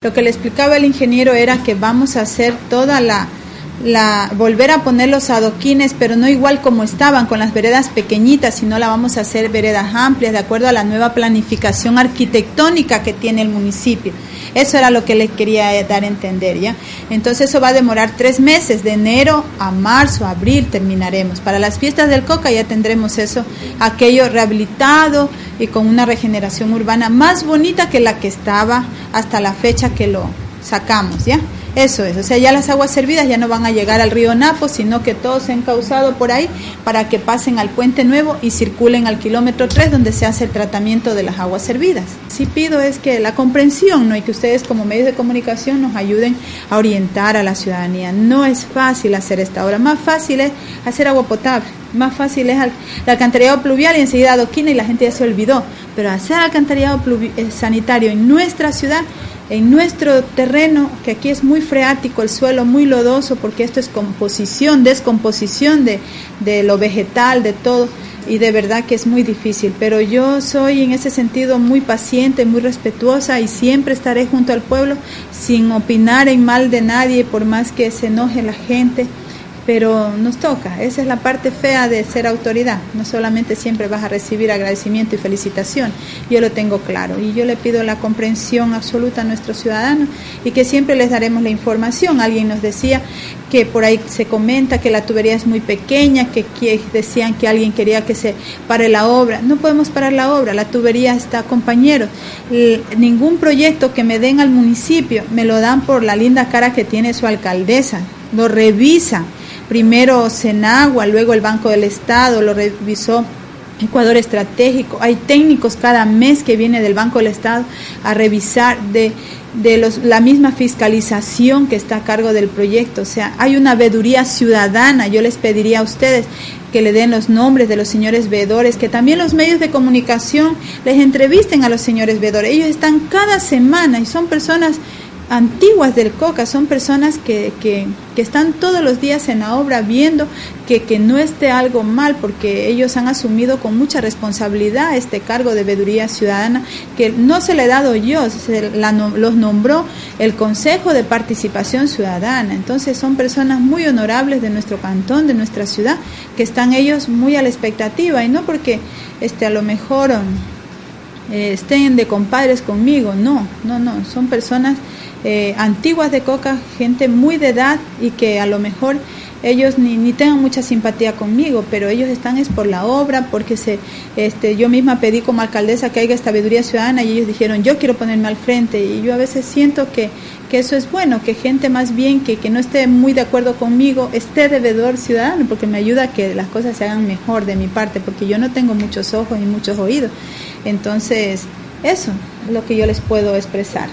Lo que le explicaba el ingeniero era que vamos a hacer toda la, la volver a poner los adoquines, pero no igual como estaban, con las veredas pequeñitas, sino la vamos a hacer veredas amplias, de acuerdo a la nueva planificación arquitectónica que tiene el municipio. Eso era lo que les quería dar a entender, ¿ya? Entonces eso va a demorar tres meses, de enero a marzo, abril terminaremos. Para las fiestas del Coca ya tendremos eso, aquello rehabilitado y con una regeneración urbana más bonita que la que estaba hasta la fecha que lo sacamos, ¿ya? Eso es, o sea, ya las aguas servidas ya no van a llegar al río Napo, sino que todos se han causado por ahí para que pasen al puente nuevo y circulen al kilómetro 3 donde se hace el tratamiento de las aguas servidas. Sí pido es que la comprensión, ¿no? Y que ustedes como medios de comunicación nos ayuden a orientar a la ciudadanía. No es fácil hacer esta obra, más fácil es hacer agua potable. Más fácil es el alcantarillado pluvial y enseguida adoquina y la gente ya se olvidó. Pero hacer alcantarillado eh, sanitario en nuestra ciudad en nuestro terreno, que aquí es muy freático, el suelo muy lodoso, porque esto es composición, descomposición de, de lo vegetal, de todo, y de verdad que es muy difícil, pero yo soy en ese sentido muy paciente, muy respetuosa y siempre estaré junto al pueblo sin opinar en mal de nadie, por más que se enoje la gente pero nos toca, esa es la parte fea de ser autoridad, no solamente siempre vas a recibir agradecimiento y felicitación, yo lo tengo claro. Y yo le pido la comprensión absoluta a nuestros ciudadanos y que siempre les daremos la información. Alguien nos decía que por ahí se comenta que la tubería es muy pequeña, que, decían que alguien quería que se pare la obra, no podemos parar la obra, la tubería está compañeros, ningún proyecto que me den al municipio me lo dan por la linda cara que tiene su alcaldesa, lo revisan primero Senagua, luego el Banco del Estado, lo revisó Ecuador Estratégico. Hay técnicos cada mes que viene del Banco del Estado a revisar de, de los, la misma fiscalización que está a cargo del proyecto. O sea, hay una veeduría ciudadana. Yo les pediría a ustedes que le den los nombres de los señores veedores, que también los medios de comunicación les entrevisten a los señores veedores. Ellos están cada semana y son personas antiguas del COCA, son personas que, que, que, están todos los días en la obra viendo que, que, no esté algo mal, porque ellos han asumido con mucha responsabilidad este cargo de veeduría ciudadana, que no se le he dado yo, se los nombró el Consejo de Participación Ciudadana. Entonces son personas muy honorables de nuestro cantón, de nuestra ciudad, que están ellos muy a la expectativa, y no porque este, a lo mejor eh, estén de compadres conmigo, no, no, no, son personas eh, antiguas de Coca, gente muy de edad y que a lo mejor ellos ni, ni tengan mucha simpatía conmigo, pero ellos están es por la obra, porque se, este, yo misma pedí como alcaldesa que haya sabiduría ciudadana y ellos dijeron yo quiero ponerme al frente y yo a veces siento que, que eso es bueno, que gente más bien que, que no esté muy de acuerdo conmigo esté devedor ciudadano, porque me ayuda a que las cosas se hagan mejor de mi parte, porque yo no tengo muchos ojos ni muchos oídos. Entonces, eso es lo que yo les puedo expresar.